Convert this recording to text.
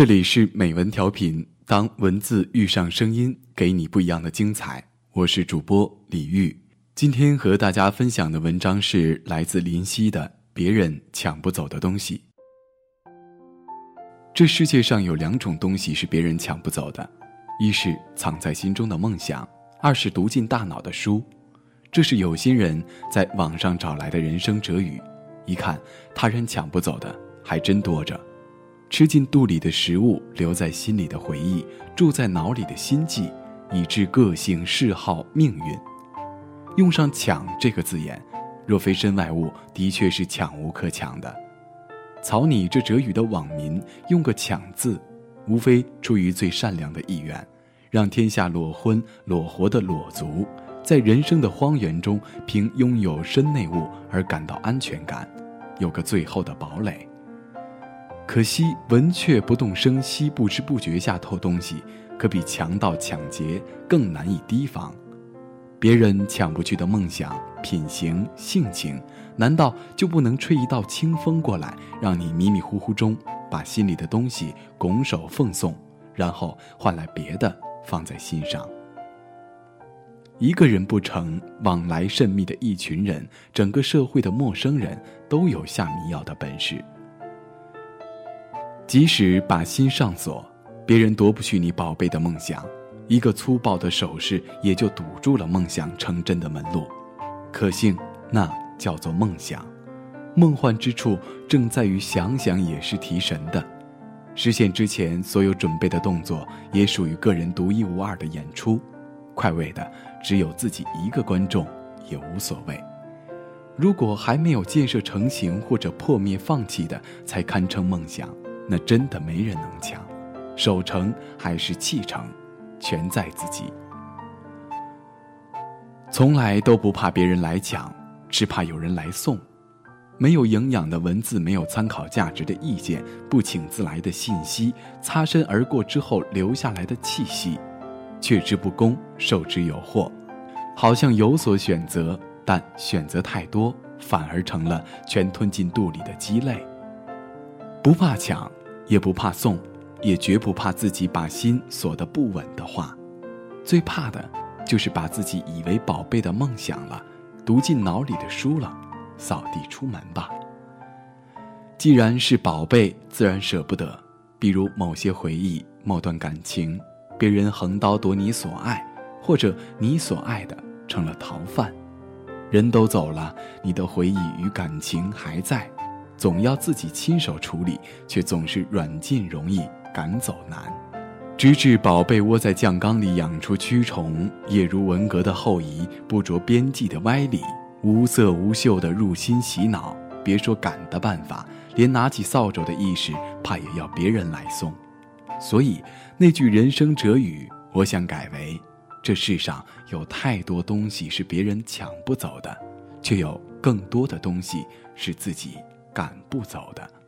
这里是美文调频，当文字遇上声音，给你不一样的精彩。我是主播李玉，今天和大家分享的文章是来自林夕的《别人抢不走的东西》。这世界上有两种东西是别人抢不走的，一是藏在心中的梦想，二是读进大脑的书。这是有心人在网上找来的人生哲语，一看他人抢不走的还真多着。吃进肚里的食物，留在心里的回忆，住在脑里的心悸，以致个性、嗜好、命运。用上“抢”这个字眼，若非身外物，的确是抢无可抢的。草拟这哲语的网民用个“抢”字，无非出于最善良的意愿，让天下裸婚裸活的裸族。在人生的荒原中，凭拥有身内物而感到安全感，有个最后的堡垒。可惜文雀不动声息、不知不觉下偷东西，可比强盗抢劫更难以提防。别人抢不去的梦想、品行、性情，难道就不能吹一道清风过来，让你迷迷糊糊中把心里的东西拱手奉送，然后换来别的放在心上？一个人不成，往来甚密的一群人，整个社会的陌生人都有下迷药的本事。即使把心上锁，别人夺不去你宝贝的梦想，一个粗暴的手势也就堵住了梦想成真的门路。可幸，那叫做梦想。梦幻之处正在于想想也是提神的。实现之前，所有准备的动作也属于个人独一无二的演出。快慰的只有自己一个观众，也无所谓。如果还没有建设成型或者破灭放弃的，才堪称梦想，那真的没人能抢。守成还是弃成，全在自己。从来都不怕别人来抢，只怕有人来送。没有营养的文字，没有参考价值的意见，不请自来的信息，擦身而过之后留下来的气息。却之不恭，受之有祸，好像有所选择，但选择太多，反而成了全吞进肚里的鸡肋。不怕抢，也不怕送，也绝不怕自己把心锁得不稳的话，最怕的，就是把自己以为宝贝的梦想了，读进脑里的书了，扫地出门吧。既然是宝贝，自然舍不得，比如某些回忆，某段感情。别人横刀夺你所爱，或者你所爱的成了逃犯，人都走了，你的回忆与感情还在，总要自己亲手处理，却总是软禁容易，赶走难。直至宝贝窝在酱缸里养出蛆虫，也如文革的后遗，不着边际的歪理，无色无嗅的入心洗脑。别说赶的办法，连拿起扫帚的意识，怕也要别人来送。所以，那句人生哲语，我想改为：这世上有太多东西是别人抢不走的，却有更多的东西是自己赶不走的。